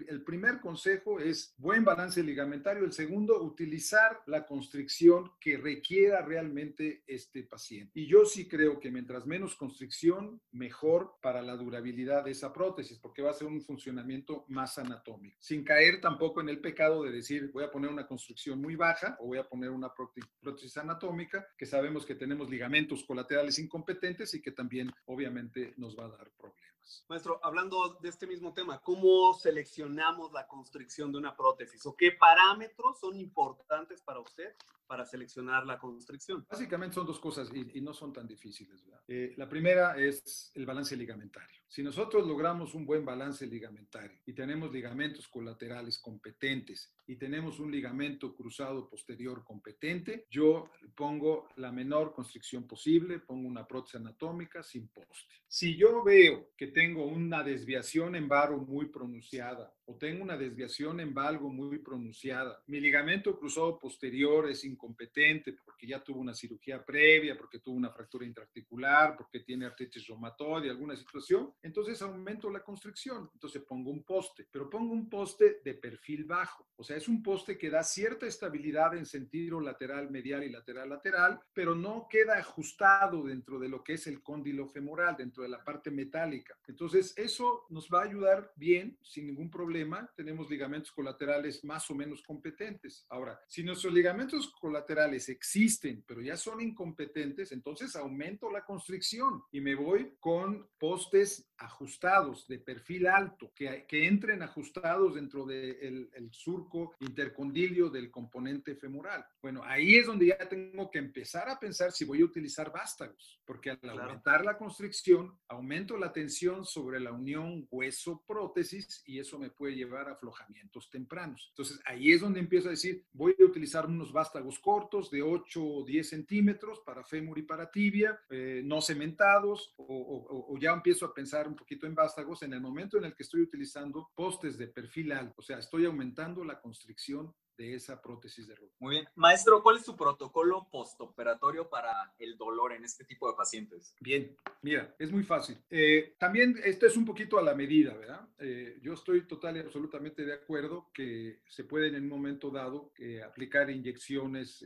el primer consejo es buen balance ligamentario. El segundo, utilizar la constricción que requiera realmente este paciente. Y yo sí creo que mientras menos constricción, mejor para la durabilidad de esa prótesis, porque va a ser un funcionamiento más anatómico, sin caer tampoco poco en el pecado de decir voy a poner una construcción muy baja o voy a poner una prótesis anatómica, que sabemos que tenemos ligamentos colaterales incompetentes y que también obviamente nos va a dar problemas. Maestro, hablando de este mismo tema, ¿cómo seleccionamos la construcción de una prótesis o qué parámetros son importantes para usted para seleccionar la constricción? Básicamente son dos cosas y, no son tan difíciles. Eh, la primera es el balance ligamentario. Si nosotros logramos un buen balance ligamentario y tenemos ligamentos colaterales competentes y tenemos un ligamento cruzado posterior competente, yo pongo la menor constricción posible, pongo una prótesis anatómica sin poste. Si yo veo que tengo una desviación en varo muy pronunciada o tengo una desviación en valgo muy pronunciada, mi ligamento cruzado posterior es incompetente porque ya tuvo una cirugía previa, porque tuvo una fractura intraarticular, porque tiene artritis reumatoide, alguna situación, entonces aumento la constricción. Entonces pongo un poste, pero pongo un poste de perfil bajo. O sea, es un poste que da cierta estabilidad en sentido lateral medial y lateral lateral, pero no queda ajustado dentro de lo que es el cóndilo femoral, dentro de la parte metálica. Entonces, eso nos va a ayudar bien, sin ningún problema. Tenemos ligamentos colaterales más o menos competentes. Ahora, si nuestros ligamentos colaterales existen, pero ya son incompetentes, entonces aumento la constricción y me voy con postes ajustados de perfil alto, que, que entren ajustados dentro del el surco intercondilio del componente femoral. Bueno, ahí es donde ya tengo que empezar a pensar si voy a utilizar vástagos, porque al aumentar la constricción, aumento la tensión sobre la unión hueso-prótesis y eso me puede llevar a aflojamientos tempranos. Entonces, ahí es donde empiezo a decir, voy a utilizar unos vástagos cortos de 8 o 10 centímetros para fémur y para tibia, eh, no cementados, o, o, ya empiezo a pensar un poquito en vástagos en el momento en el que estoy utilizando postes de perfil alto, o sea, estoy aumentando la constricción de esa prótesis de rodilla. Muy bien. Maestro, ¿cuál es su protocolo postoperatorio para el dolor en este tipo de pacientes? Bien, mira, es muy fácil. Eh, también esto es un poquito a la medida, ¿verdad? Eh, yo estoy total y absolutamente de acuerdo que se pueden en un momento dado eh, aplicar inyecciones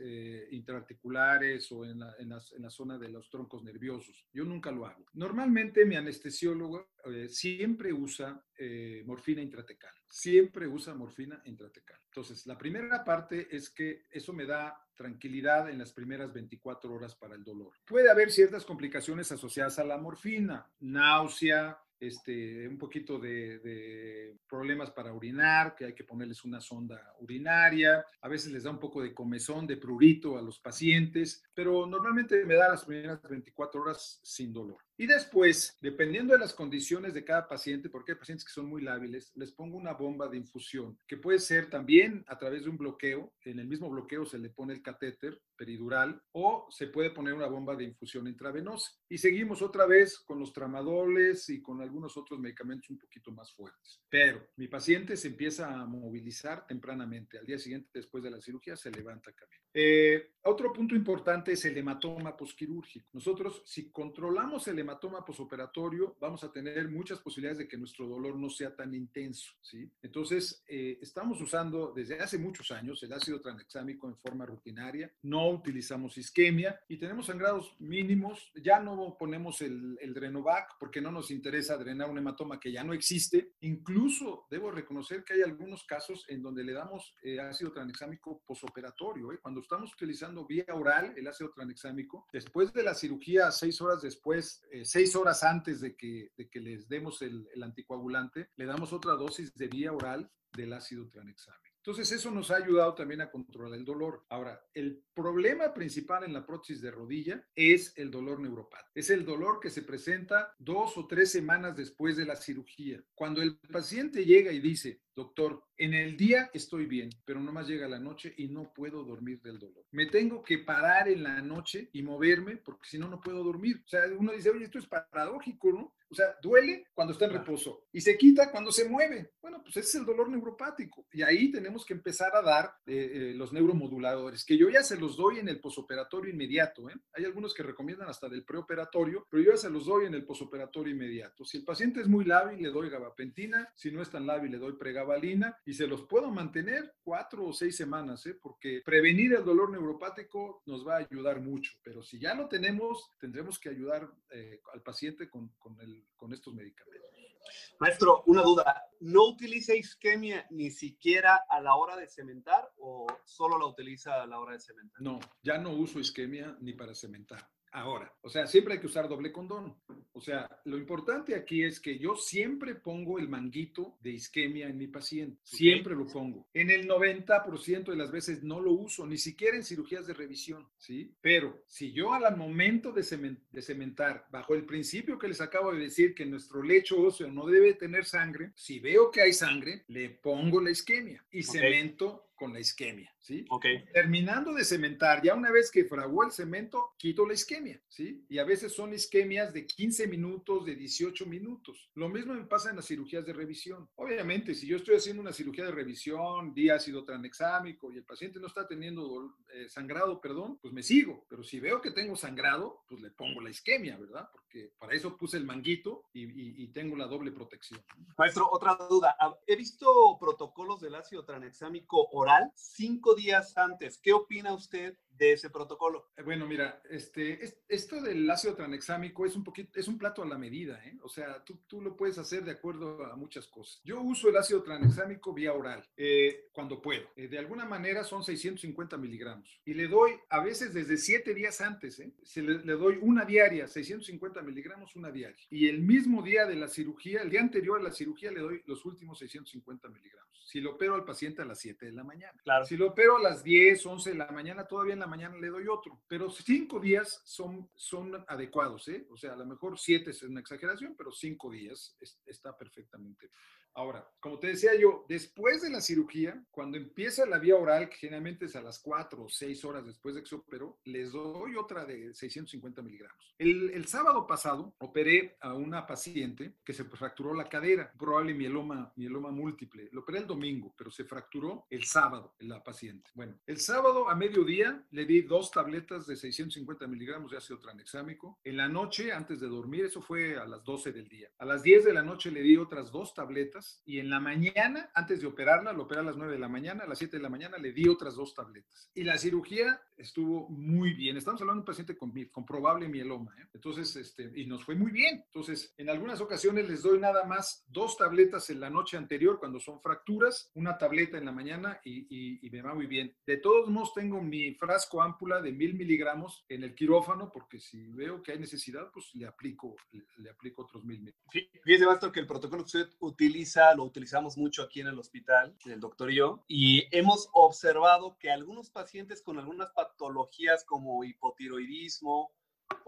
intraarticulares o en la, en, en la zona de los troncos nerviosos. Yo nunca lo hago. Normalmente mi anestesiólogo siempre usa eh, morfina intratecal. Siempre usa morfina intratecal. Entonces, la primera parte es que eso me da tranquilidad en las primeras 24 horas para el dolor. Puede haber ciertas complicaciones asociadas a la morfina, náusea, este, un poquito de, problemas para orinar, que hay que ponerles una sonda urinaria, a veces les da un poco de comezón, de prurito a los pacientes, pero normalmente me da las primeras 24 horas sin dolor. Y después, dependiendo de las condiciones de cada paciente, porque hay pacientes que son muy lábiles, les pongo una bomba de infusión, que puede ser también a través de un bloqueo. En el mismo bloqueo se le pone el catéter peridural o se puede poner una bomba de infusión intravenosa. Y seguimos otra vez con los tramadoles y con algunos otros medicamentos un poquito más fuertes. Pero mi paciente se empieza a movilizar tempranamente. Al día siguiente, después de la cirugía, se levanta camino. Eh, otro punto importante es el hematoma posquirúrgico. Nosotros, si controlamos el hematoma posoperatorio, vamos a tener muchas posibilidades de que nuestro dolor no sea tan intenso. ¿sí? Entonces, eh, estamos usando desde hace muchos años el ácido tranexámico en forma rutinaria. No utilizamos isquemia y tenemos sangrados mínimos. Ya no ponemos el, el Drenovac porque no nos interesa drenar un hematoma que ya no existe. Incluso debo reconocer que hay algunos casos en donde le damos eh, ácido tranexámico posoperatorio. ¿eh? Cuando estamos utilizando vía oral el ácido tranexámico, después de la cirugía, seis horas después, eh, seis horas antes de que, de que les demos el, anticoagulante, le damos otra dosis de vía oral del ácido tranexámico. Entonces, eso nos ha ayudado también a controlar el dolor. Ahora, el problema principal en la prótesis de rodilla es el dolor neuropático. Es el dolor que se presenta dos o tres semanas después de la cirugía. Cuando el paciente llega y dice, doctor, en el día estoy bien, pero no más llega la noche y no puedo dormir del dolor. Me tengo que parar en la noche y moverme porque si no, no puedo dormir. O sea, uno dice, oye, esto es paradójico, ¿no? O sea, duele cuando está en reposo y se quita cuando se mueve. Bueno, pues ese es el dolor neuropático. Y ahí tenemos que empezar a dar eh, eh, los neuromoduladores, que yo ya se los doy en el posoperatorio inmediato. ¿eh? Hay algunos que recomiendan hasta del preoperatorio, pero yo ya se los doy en el posoperatorio inmediato. Si el paciente es muy lábil, le doy gabapentina. Si no es tan lábil, le doy pregabalina y se los puedo mantener cuatro o seis semanas, ¿eh? porque prevenir el dolor neuropático nos va a ayudar mucho. Pero si ya lo tenemos, tendremos que ayudar eh, al paciente con, con, el, con estos medicamentos. Maestro, una duda. ¿No utiliza isquemia ni siquiera a la hora de cementar o solo la utiliza a la hora de cementar? No, ya no uso isquemia ni para cementar. Ahora, o sea, siempre hay que usar doble condón. O sea, lo importante aquí es que yo siempre pongo el manguito de isquemia en mi paciente. Siempre lo pongo. En el 90% de las veces no lo uso, ni siquiera en cirugías de revisión, ¿sí? Pero si yo al momento de, cementar, bajo el principio que les acabo de decir que nuestro lecho óseo no debe tener sangre, si veo que hay sangre, le pongo la isquemia y cemento con la isquemia, ¿sí? Ok. Terminando de cementar, ya una vez que fraguó el cemento, quito la isquemia, ¿sí? Y a veces son isquemias de 15 minutos, de 18 minutos. Lo mismo me pasa en las cirugías de revisión. Obviamente, si yo estoy haciendo una cirugía de revisión, diácido tranexámico y el paciente no está teniendo eh, sangrado, perdón, pues me sigo. Pero si veo que tengo sangrado, pues le pongo la isquemia, ¿verdad? Porque para eso puse el manguito y, y, y tengo la doble protección. Maestro, otra duda. Ah, he visto protocolos del ácido tranexámico oral cinco días antes. ¿Qué opina usted de ese protocolo? Eh, bueno, mira, este, esto del ácido tranexámico es un poquito, es un plato a la medida, ¿eh? O sea, tú, tú lo puedes hacer de acuerdo a muchas cosas. Yo uso el ácido tranexámico vía oral, eh, cuando puedo. Eh, de alguna manera son 650 miligramos. Y le doy, a veces desde siete días antes, ¿eh? Se le, le, doy una diaria, 650 miligramos, una diaria. Y el mismo día de la cirugía, el día anterior a la cirugía, le doy los últimos 650 miligramos. Si lo opero al paciente a las 7 de la mañana. Claro. Si lo opero a las 10, 11 de la mañana, todavía en la mañana le doy otro. Pero cinco días son, son adecuados, ¿eh? O sea, a lo mejor siete es una exageración, pero cinco días es, está perfectamente. Ahora, como te decía yo, después de la cirugía, cuando empieza la vía oral, que generalmente es a las 4 o 6 horas después de que se operó, les doy otra de 650 miligramos. El, sábado pasado operé a una paciente que se fracturó la cadera, probable mieloma, mieloma múltiple. Lo operé el domingo, pero se fracturó el sábado la paciente. Bueno, el sábado a mediodía le di dos tabletas de 650 miligramos de ácido tranexámico. En la noche, antes de dormir, eso fue a las 12 del día. A las 10 de la noche le di otras dos tabletas tabletas y en la mañana, antes de operarla, lo operé a las 9 de la mañana, a las 7 de la mañana le di otras dos tabletas. Y la cirugía estuvo muy bien. Estamos hablando de un paciente con, con probable mieloma. ¿eh? Entonces, este, y nos fue muy bien. Entonces, en algunas ocasiones les doy nada más dos tabletas en la noche anterior cuando son fracturas, una tableta en la mañana y, y, me va muy bien. De todos modos, tengo mi frasco ámpula de mil miligramos en el quirófano porque si veo que hay necesidad, pues le aplico, le, le aplico otros mil miligramos. Fíjese, Bastro, que el protocolo que usted utiliza lo utilizamos mucho aquí en el hospital, el doctor y yo, y hemos observado que algunos pacientes con algunas patologías como hipotiroidismo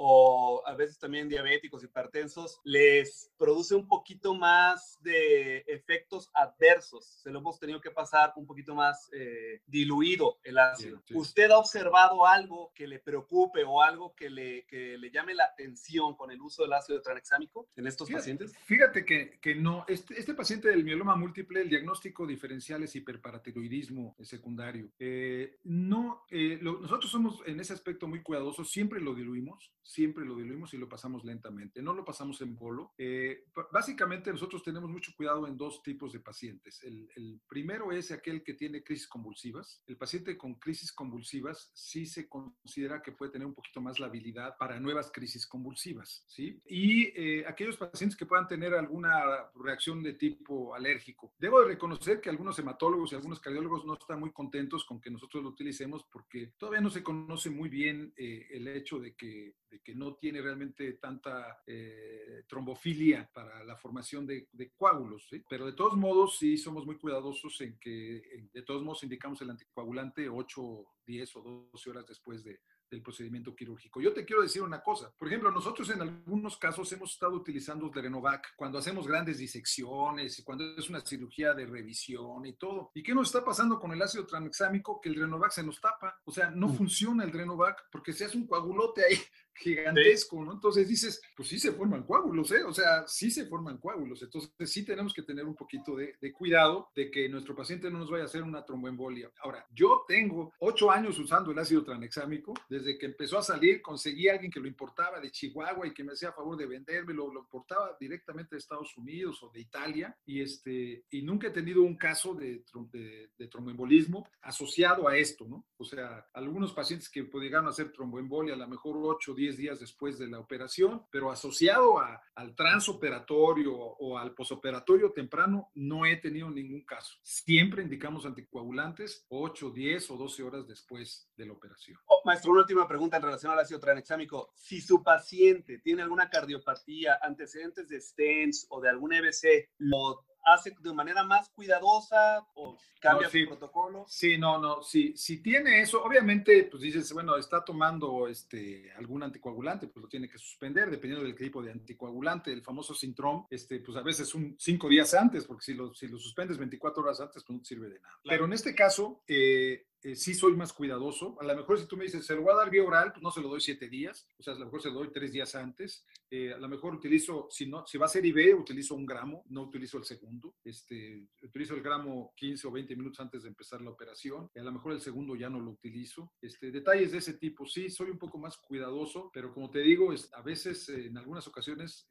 o a veces también diabéticos, hipertensos, les produce un poquito más de efectos adversos. Se lo hemos tenido que pasar un poquito más eh, diluido el ácido. ¿Usted ha observado algo que le preocupe o algo que le, que le llame la atención con el uso del ácido tranexámico en estos pacientes? Fíjate que, que no. Este, este, paciente del mieloma múltiple, el diagnóstico diferencial es hiperparatiroidismo secundario. Eh, no, eh, nosotros somos en ese aspecto muy cuidadosos, siempre lo diluimos siempre lo diluimos y lo pasamos lentamente. No lo pasamos en bolo. Eh, básicamente nosotros tenemos mucho cuidado en dos tipos de pacientes. El, primero es aquel que tiene crisis convulsivas. El paciente con crisis convulsivas sí se considera que puede tener un poquito más la habilidad para nuevas crisis convulsivas. ¿sí? Y eh, aquellos pacientes que puedan tener alguna reacción de tipo alérgico. Debo de reconocer que algunos hematólogos y algunos cardiólogos no están muy contentos con que nosotros lo utilicemos porque todavía no se conoce muy bien eh, el hecho de que de que no tiene realmente tanta eh, trombofilia para la formación de, coágulos, pero de todos modos sí somos muy cuidadosos en que de todos modos indicamos el anticoagulante 8, 10 o 12 horas después de, del procedimiento quirúrgico. Yo te quiero decir una cosa. Por ejemplo, nosotros en algunos casos hemos estado utilizando Drenovac cuando hacemos grandes disecciones y cuando es una cirugía de revisión y todo. ¿Y qué nos está pasando con el ácido tranexámico? Que el Drenovac se nos tapa. O sea, no mm. funciona el Drenovac porque se hace un coagulote ahí *laughs* gigantesco, ¿no? Entonces dices, pues sí se forman coágulos, ¿eh? O sea, sí se forman coágulos. Entonces sí tenemos que tener un poquito de, de cuidado de que nuestro paciente no nos vaya a hacer una tromboembolia. Ahora, yo tengo ocho años usando el ácido tranexámico. Desde que empezó a salir, conseguí a alguien que lo importaba de Chihuahua y que me hacía favor de venderme, lo, importaba directamente de Estados Unidos o de Italia. Y, este, y nunca he tenido un caso de, de, de tromboembolismo asociado a esto, ¿no? O sea, algunos pacientes que pudieran hacer tromboembolia, a lo mejor 8 o 10 días después de la operación, pero asociado a, al transoperatorio o al posoperatorio temprano, no he tenido ningún caso. Siempre indicamos anticoagulantes 8, 10 o 12 horas después de la operación. Oh, maestro, última pregunta en relación al ácido tranexámico. Si su paciente tiene alguna cardiopatía, antecedentes de stents o de algún EBC, ¿lo hace de manera más cuidadosa o cambia su protocolo? Sí, no, no, sí, si tiene eso, obviamente, pues dices, bueno, está tomando este, algún anticoagulante, pues lo tiene que suspender, dependiendo del tipo de anticoagulante, el famoso Sintrom, este, pues a veces un cinco días antes, porque si lo, si lo suspendes 24 horas antes, pues no sirve de nada. Pero en este caso, eh, eh, sí soy más cuidadoso. A lo mejor si tú me dices, se lo voy a dar vía oral, pues no se lo doy siete días, o sea, a lo mejor se lo doy tres días antes. Eh, a lo mejor utilizo, si, no, si va a ser IV, utilizo un gramo, no utilizo el segundo. Este, utilizo el gramo 15 o 20 minutos antes de empezar la operación. Y a lo mejor el segundo ya no lo utilizo. Este, detalles de ese tipo, sí, soy un poco más cuidadoso, pero como te digo, es, a veces, eh, en algunas ocasiones,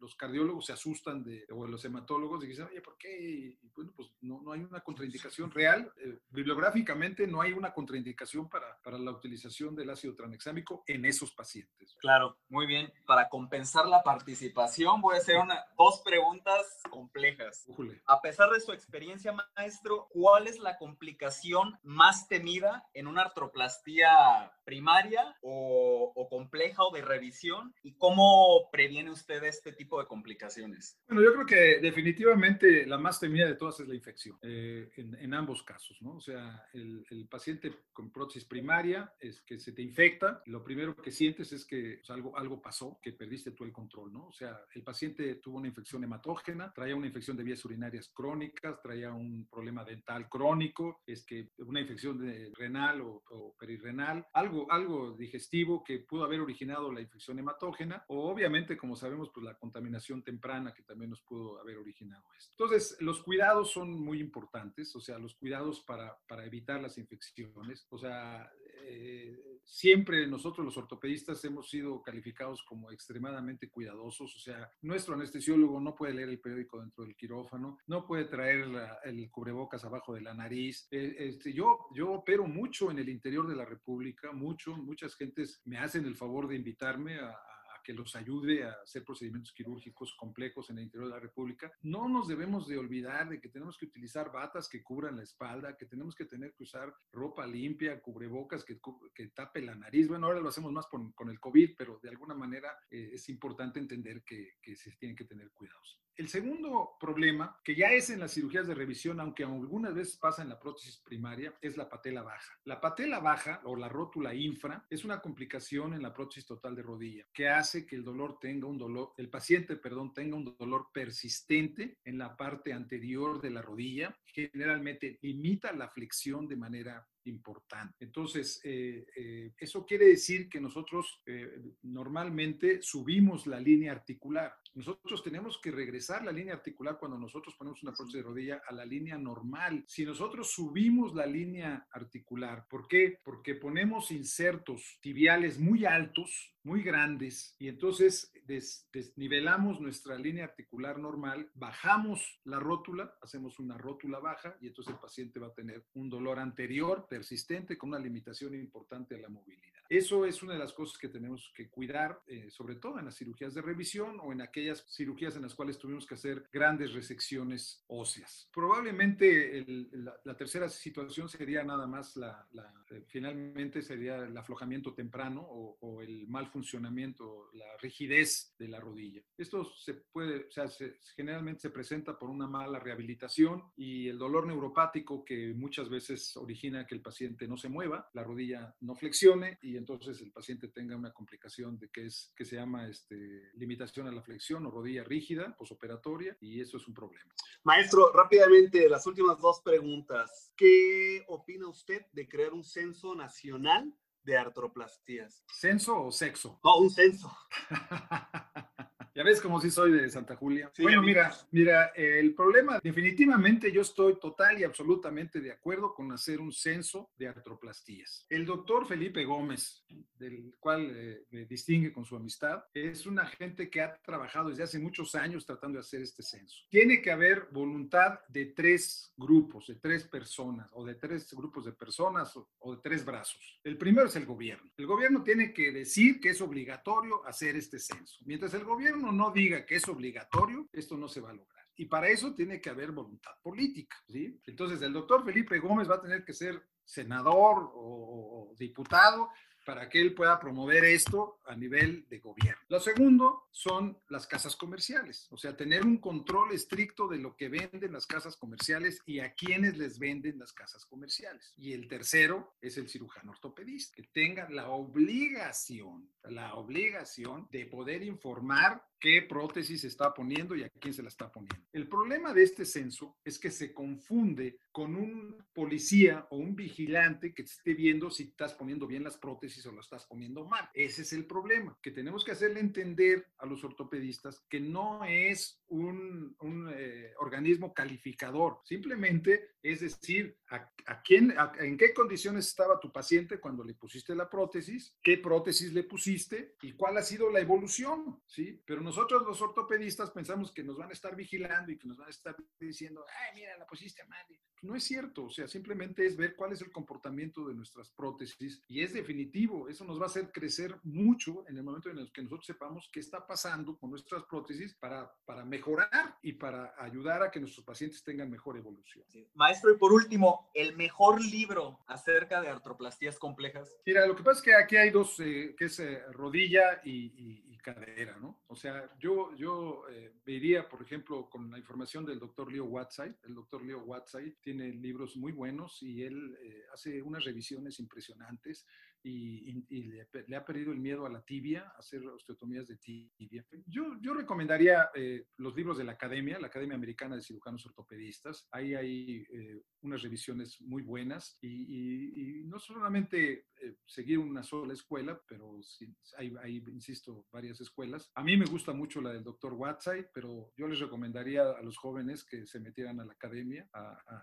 los cardiólogos se asustan de, o los hematólogos y dicen, oye, ¿por qué? Y, bueno, pues no, no hay una contraindicación real. bibliográficamente, no hay una contraindicación para, para la utilización del ácido tranexámico en esos pacientes. Claro, muy bien. Para compensar la participación, voy a hacer una, dos preguntas complejas. A pesar de su experiencia, maestro, ¿cuál es la complicación más temida en una artroplastía primaria o, o compleja o de revisión? ¿Y cómo previene usted este tipo de complicaciones? Bueno, yo creo que definitivamente la más temida de todas es la infección, eh, en, en, ambos casos, ¿no? O sea, el, el paciente con prótesis primaria es que se te infecta, lo primero que sientes es que pues, algo, algo pasó, que perdiste tú el control, ¿no? O sea, el paciente tuvo una infección hematógena, traía una infección de vías urinarias crónicas, traía un problema dental crónico, es que una infección de renal o, o perirrenal, algo, algo digestivo que pudo haber originado la infección hematógena, o obviamente, como sabemos, pues la contaminación temprana que también nos pudo haber originado esto. Entonces, los cuidados son muy importantes, o sea, los cuidados para, para evitar las infecciones o sea, eh, siempre nosotros los ortopedistas hemos sido calificados como extremadamente cuidadosos, o sea, nuestro anestesiólogo no puede leer el periódico dentro del quirófano, no puede traer el cubrebocas abajo de la nariz. Eh, este, yo, yo opero mucho en el interior de la República, mucho, muchas gentes me hacen el favor de invitarme a que los ayude a hacer procedimientos quirúrgicos complejos en el interior de la República. No nos debemos de olvidar de que tenemos que utilizar batas que cubran la espalda, que tenemos que tener que usar ropa limpia, cubrebocas que, que tape la nariz. Bueno, ahora lo hacemos más con, el COVID, pero de alguna manera eh, es importante entender que, que se tienen que tener cuidados. El segundo problema, que ya es en las cirugías de revisión, aunque algunas veces pasa en la prótesis primaria, es la patela baja. La patela baja o la rótula infra es una complicación en la prótesis total de rodilla que hace que el dolor tenga un dolor, el paciente, perdón, tenga un dolor persistente en la parte anterior de la rodilla. Generalmente limita la flexión de manera importante. Entonces, eh, eh, eso quiere decir que nosotros eh, normalmente subimos la línea articular. Nosotros tenemos que regresar la línea articular cuando nosotros ponemos una prótesis de rodilla a la línea normal. Si nosotros subimos la línea articular, ¿por qué? Porque ponemos insertos tibiales muy altos, muy grandes, y entonces desnivelamos nuestra línea articular normal, bajamos la rótula, hacemos una rótula baja, y entonces el paciente va a tener un dolor anterior persistente con una limitación importante a la movilidad. Eso es una de las cosas que tenemos que cuidar, eh, sobre todo en las cirugías de revisión o en aquellas cirugías en las cuales tuvimos que hacer grandes resecciones óseas. Probablemente la, tercera situación sería nada más la, eh, finalmente sería el aflojamiento temprano o, el mal funcionamiento, la rigidez de la rodilla. Esto se puede, o sea, generalmente se presenta por una mala rehabilitación y el dolor neuropático que muchas veces origina que el paciente no se mueva, la rodilla no flexione y entonces el paciente tenga una complicación de que, es, que se llama este, limitación a la flexión o rodilla rígida posoperatoria y eso es un problema. Maestro, rápidamente, las últimas dos preguntas. ¿Qué opina usted de crear un censo nacional de artroplastías? ¿Censo o sexo? No, un censo. *laughs* Ya ves como si soy de Santa Julia. bueno, mira, mira, el problema, definitivamente yo estoy total y absolutamente de acuerdo con hacer un censo de artroplastías. El doctor Felipe Gómez, del cual eh, me distingue con su amistad, es una gente que ha trabajado desde hace muchos años tratando de hacer este censo. Tiene que haber voluntad de tres grupos, de tres personas, o de tres grupos de personas, o, o de tres brazos. El primero es el gobierno. El gobierno tiene que decir que es obligatorio hacer este censo. Mientras el gobierno no diga que es obligatorio, esto no se va a lograr. Y para eso tiene que haber voluntad política. ¿sí? Entonces, el doctor Felipe Gómez va a tener que ser senador o diputado para que él pueda promover esto a nivel de gobierno. Lo segundo son las casas comerciales, o sea, tener un control estricto de lo que venden las casas comerciales y a quienes les venden las casas comerciales. Y el tercero es el cirujano ortopedista, que tenga la obligación, la obligación de poder informar qué prótesis se está poniendo y a quién se la está poniendo. El problema de este censo es que se confunde con un policía o un vigilante que esté viendo si estás poniendo bien las prótesis o lo estás poniendo mal. Ese es el problema, que tenemos que hacerle entender a los ortopedistas que no es un, eh, organismo calificador, simplemente es decir, a, quién, en qué condiciones estaba tu paciente cuando le pusiste la prótesis, qué prótesis le pusiste y cuál ha sido la evolución, ¿sí? Pero nosotros los ortopedistas pensamos que nos van a estar vigilando y que nos van a estar diciendo, ay, mira, la pusiste mal. No es cierto, o sea, simplemente es ver cuál es el comportamiento de nuestras prótesis y es definitivo, eso nos va a hacer crecer mucho en el momento en el que nosotros sepamos qué está pasando con nuestras prótesis para, para mejorar y para ayudar a que nuestros pacientes tengan mejor evolución. Maestro, y por último, el mejor libro acerca de artroplastías complejas. Mira, lo que pasa es que aquí hay dos, eh, que es eh, rodilla y cadera, ¿no? O sea, yo, yo eh, vería, por ejemplo, con la información del doctor Leo Watside. El doctor Leo Watside tiene libros muy buenos y él eh, hace unas revisiones impresionantes y, le, ha perdido el miedo a la tibia, a hacer osteotomías de tibia. Yo, yo recomendaría eh, los libros de la Academia, la Academia Americana de Cirujanos Ortopedistas. Ahí hay eh, unas revisiones muy buenas y, no solamente eh, seguir una sola escuela, pero hay, hay, insisto, varias escuelas. A mí me gusta mucho la del doctor Watsai, pero yo les recomendaría a los jóvenes que se metieran a la Academia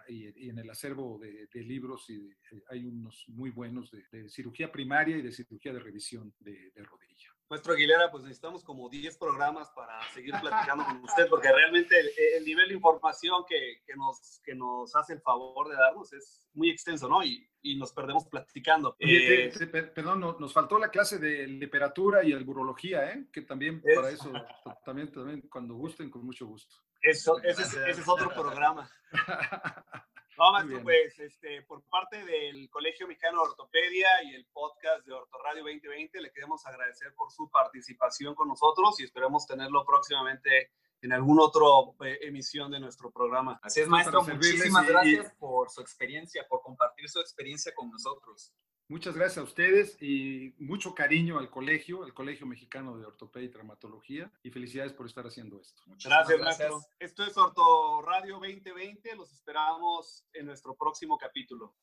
y, en el acervo de, libros y hay unos muy buenos de cirugía cirugía primaria y de cirugía de revisión de, de rodilla. Maestro Aguilera, pues necesitamos como 10 programas para seguir platicando con usted, porque realmente el, nivel de información que, que, nos, que nos hace el favor de darnos es muy extenso, ¿no? Y, y nos perdemos platicando. Eh, perdón, nos faltó la clase de literatura y alburología, ¿eh? Que también para eso, también, también cuando gusten, con mucho gusto. Eso, ese, es, ese es otro programa. *laughs* No, pues este, por parte del Colegio Mexicano de Ortopedia y el podcast de Ortoradio 2020, le queremos agradecer por su participación con nosotros y esperamos tenerlo próximamente en alguna otra eh, emisión de nuestro programa. Así es, maestro. Muchísimas gracias por su experiencia, por compartir su experiencia con nosotros. Muchas gracias a ustedes y mucho cariño al colegio, el Colegio Mexicano de Ortopedia y Traumatología, y felicidades por estar haciendo esto. gracias, gracias. Esto es Orto Radio 2020. Los esperamos en nuestro próximo capítulo.